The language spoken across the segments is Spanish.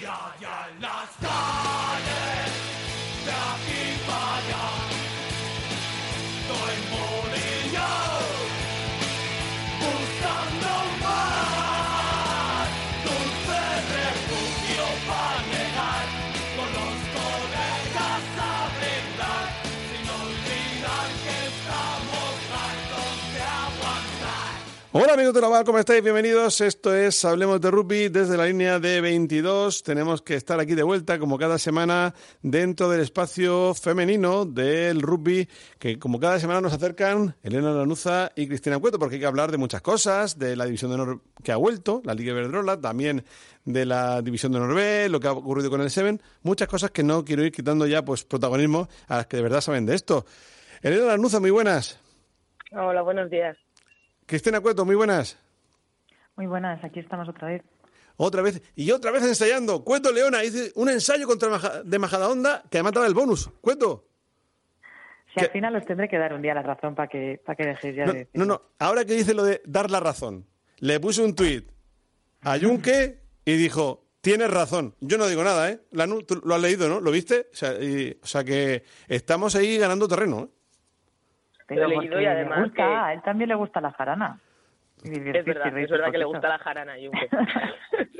Ya, ya, las gas. Hola amigos de la Bar, ¿cómo estáis? Bienvenidos. Esto es Hablemos de Rugby desde la línea de 22. Tenemos que estar aquí de vuelta, como cada semana, dentro del espacio femenino del rugby, que como cada semana nos acercan Elena Lanuza y Cristina Cueto, porque hay que hablar de muchas cosas, de la división de honor que ha vuelto, la Liga Iberdrola, también de la división de Norvé, lo que ha ocurrido con el Seven, muchas cosas que no quiero ir quitando ya pues protagonismo a las que de verdad saben de esto. Elena Lanuza, muy buenas. Hola, buenos días. Cristina Cueto, muy buenas. Muy buenas, aquí estamos otra vez. Otra vez, y otra vez ensayando. Cueto Leona, hice un ensayo contra Maja, de Majadahonda que además daba el bonus. Cueto. Si al final os tendré que dar un día la razón para que, para que dejéis ya no, de... No, no, ahora que dice lo de dar la razón, le puse un tuit a Junque y dijo, tienes razón. Yo no digo nada, ¿eh? Lanu, tú lo has leído, ¿no? ¿Lo viste? O sea, y, o sea que estamos ahí ganando terreno, ¿eh? Pero Lo he leído porque y además le gusta, que- a él también le gusta la jarana. Es verdad, es verdad que le gusta la jarana, Junque.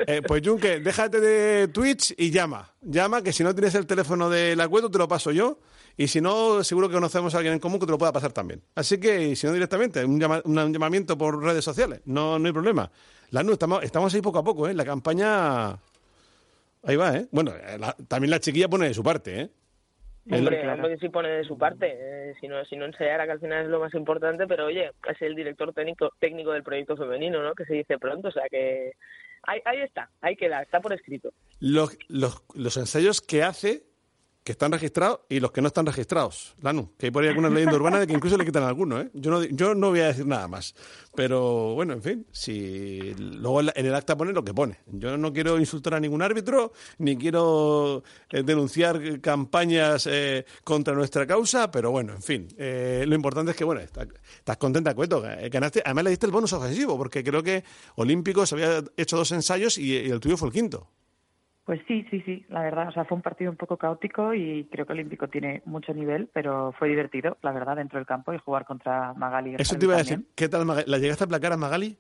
Eh, pues Junque, déjate de Twitch y llama. Llama, que si no tienes el teléfono de la Cueto, te lo paso yo. Y si no, seguro que conocemos a alguien en común que te lo pueda pasar también. Así que, si no directamente, un, llama- un llamamiento por redes sociales. No, no hay problema. Lanu, estamos, estamos ahí poco a poco, ¿eh? La campaña... Ahí va, ¿eh? Bueno, eh, la- también la chiquilla pone de su parte, ¿eh? Hombre, claro. hombre, que sí pone de su parte. eh, si no, si no ensayara, que al final es lo más importante, pero oye, es el director técnico, técnico del proyecto femenino, ¿no? Que se dice pronto, o sea que ahí, ahí está, ahí queda, está por escrito. Los, los, los ensayos que hace, que están registrados, y los que no están registrados. Lanu, que hay por ahí alguna leyenda urbana de que incluso le quitan alguno, ¿eh? Yo no, yo no voy a decir nada más. Pero bueno, en fin, si luego en el acta pone lo que pone. Yo no quiero insultar a ningún árbitro, ni quiero eh, denunciar campañas eh, contra nuestra causa, pero bueno, en fin. eh, lo importante es que, bueno, está- estás contenta, Cueto. eh, Ganaste, además le diste el bonus ofensivo, porque creo que Olímpicos había hecho dos ensayos y el tuyo fue el quinto. Pues sí, sí, sí, la verdad. O sea, fue un partido un poco caótico y creo que Olímpico tiene mucho nivel, pero fue divertido, la verdad, dentro del campo y jugar contra Magali. Eso te iba a decir. ¿Qué tal, Magali? ¿La llegaste a aplacar a Magali?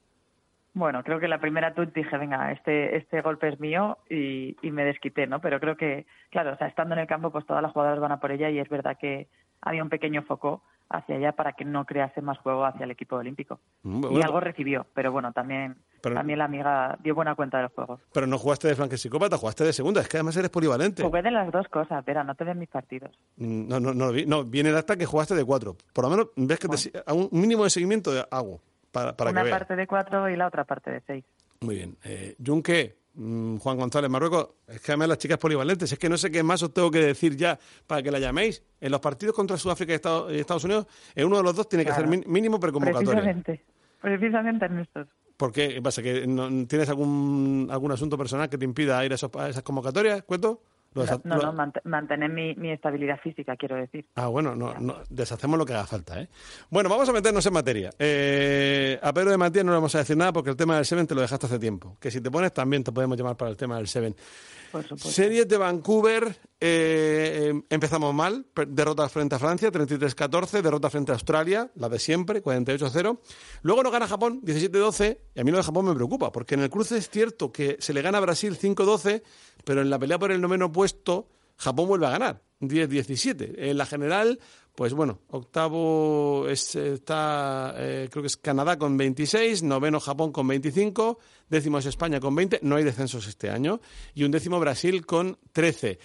Bueno, creo que la primera tuit dije, venga, este, este golpe es mío y, y me desquité, ¿no? Pero creo que, claro, o sea, estando en el campo, pues todas las jugadoras van a por ella y es verdad que había un pequeño foco hacia ella para que no crease más juego hacia el equipo olímpico. Mm, y algo recibió, pero bueno, también, Pero- también la amiga dio buena cuenta del juego. Pero no jugaste de flanque psicópata, jugaste de segunda. Es que además eres polivalente. Jugué de las dos cosas, Vera, no te ven mis partidos. Mm, No, no, no, viene el acta que jugaste de cuatro. Por lo menos ves que te a un mínimo de seguimiento hago para, para Una que parte de cuatro y la otra parte de seis. Muy bien. Eh, Junque, mm, Juan González, Marruecos, es que además las chicas polivalentes, es que no sé qué más os tengo que decir ya para que la llaméis. En los partidos contra Sudáfrica y Estados, Unidos, en uno de los dos tiene que Claro. hacer min- mínimo preconvocatoria. Precisamente, precisamente en estos. ¿Por qué? ¿Qué pasa? ¿Que no- tienes algún, algún asunto personal que te impida ir a, esos- a esas convocatorias? ¿Cuento? No, no, mant- mantener mi, mi estabilidad física, quiero decir. Ah, bueno, no, no, deshacemos lo que haga falta, ¿eh? Bueno, vamos a meternos en materia. Eh, a Pedro de Matías no le vamos a decir nada porque el tema del Seven te lo dejaste hace tiempo. Que si te pones también te podemos llamar para el tema del Seven. Por supuesto. Series de Vancouver, eh, eh, empezamos mal, derrota frente a Francia, 33-14, derrota frente a Australia, la de siempre, 48-0. Luego nos gana Japón, 17-12, y a mí lo de Japón me preocupa, porque en el cruce es cierto que se le gana a Brasil 5-12, pero en la pelea por el noveno puesto, Japón vuelve a ganar, 10-17. En la general, pues bueno, octavo es, está, eh, creo que es Canadá con 26, noveno Japón con 25, décimo es España con 20, no hay descensos este año, y un décimo Brasil con 13.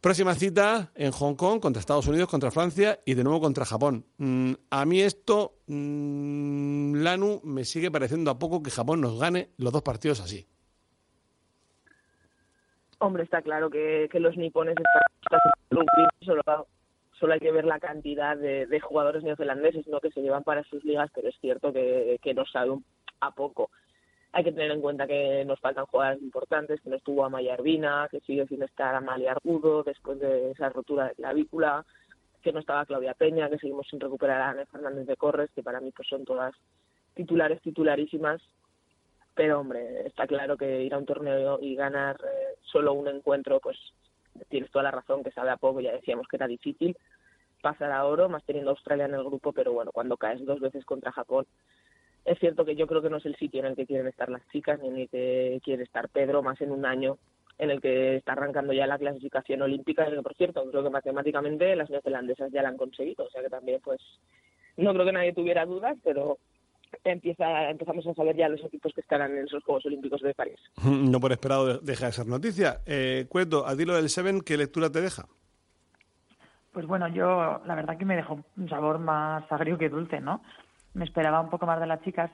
Próxima cita en Hong Kong contra Estados Unidos, contra Francia y de nuevo contra Japón. Mm, a mí esto, mm, Lanu, me sigue pareciendo a poco que Japón nos gane los dos partidos así. Hombre, está claro que, los nipones están, solo, solo hay que ver la cantidad de, jugadores neozelandeses ¿no? que se llevan para sus ligas, pero es cierto que, que nos sabe a poco. Hay que tener en cuenta que nos faltan jugadores importantes, que no estuvo Amaya Arvina, que sigue sin estar Amalia Argudo después de esa rotura de clavícula, que no estaba Claudia Peña, que seguimos sin recuperar a Ana Fernández de Corres, que para mí pues son todas titulares titularísimas pero hombre, está claro que ir a un torneo y ganar eh, solo un encuentro, pues tienes toda la razón, que sabe a poco, ya decíamos que era difícil pasar a oro, más teniendo Australia en el grupo, pero bueno, cuando caes dos veces contra Japón, es cierto que yo creo que no es el sitio en el que quieren estar las chicas, ni en el que quiere estar Pedro, más en un año en el que está arrancando ya la clasificación olímpica, y por cierto, creo que matemáticamente las neozelandesas ya la han conseguido, o sea que también pues no creo que nadie tuviera dudas, pero empieza, empezamos a saber ya los equipos que estarán en esos Juegos Olímpicos de París. No por esperado deja de ser noticia. Eh, Cueto, a lo del Seven, ¿qué lectura te deja? Pues bueno, yo la verdad que me dejó un sabor más agrio que dulce, ¿no? Me esperaba un poco más de las chicas,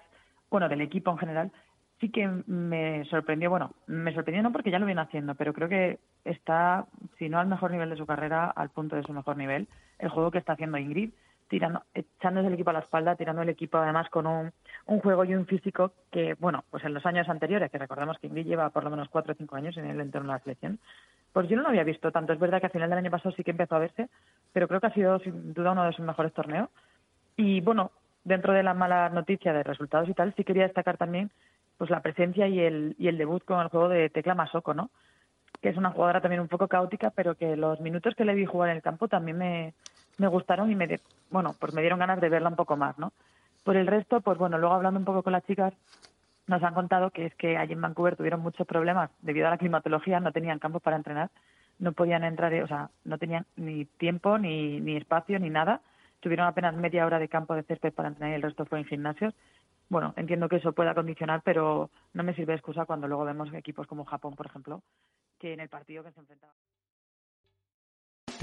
bueno, del equipo en general. Sí que me sorprendió, bueno, me sorprendió no porque ya lo viene haciendo, pero creo que está, si no al mejor nivel de su carrera, al punto de su mejor nivel, el juego que está haciendo Ingrid tirando, echándose el equipo a la espalda, tirando el equipo además con un, un juego y un físico que, bueno, pues en los años anteriores, que recordemos que Ingrid lleva por lo menos cuatro o cinco años en el entorno de la selección, pues yo no lo había visto tanto. Es verdad que a final del año pasado sí que empezó a verse, pero creo que ha sido sin duda uno de sus mejores torneos. Y bueno, dentro de la mala noticia de resultados y tal, sí quería destacar también pues la presencia y el, y el debut con el juego de Tecla Masoko, ¿no? Que es una jugadora también un poco caótica, pero que los minutos que le vi jugar en el campo también me gustaron y me, bueno, pues me dieron ganas de verla un poco más, ¿no? Por el resto, pues bueno, luego hablando un poco con las chicas, nos han contado que es que allí en Vancouver tuvieron muchos problemas debido a la climatología, no tenían campos para entrenar, no podían entrar, o sea, no tenían ni tiempo, ni, ni espacio, ni nada. Tuvieron apenas media hora de campo de césped para entrenar y el resto fue en gimnasios. Bueno, entiendo que eso pueda condicionar, pero no me sirve de excusa cuando luego vemos equipos como Japón, por ejemplo, que en el partido que se enfrentaban.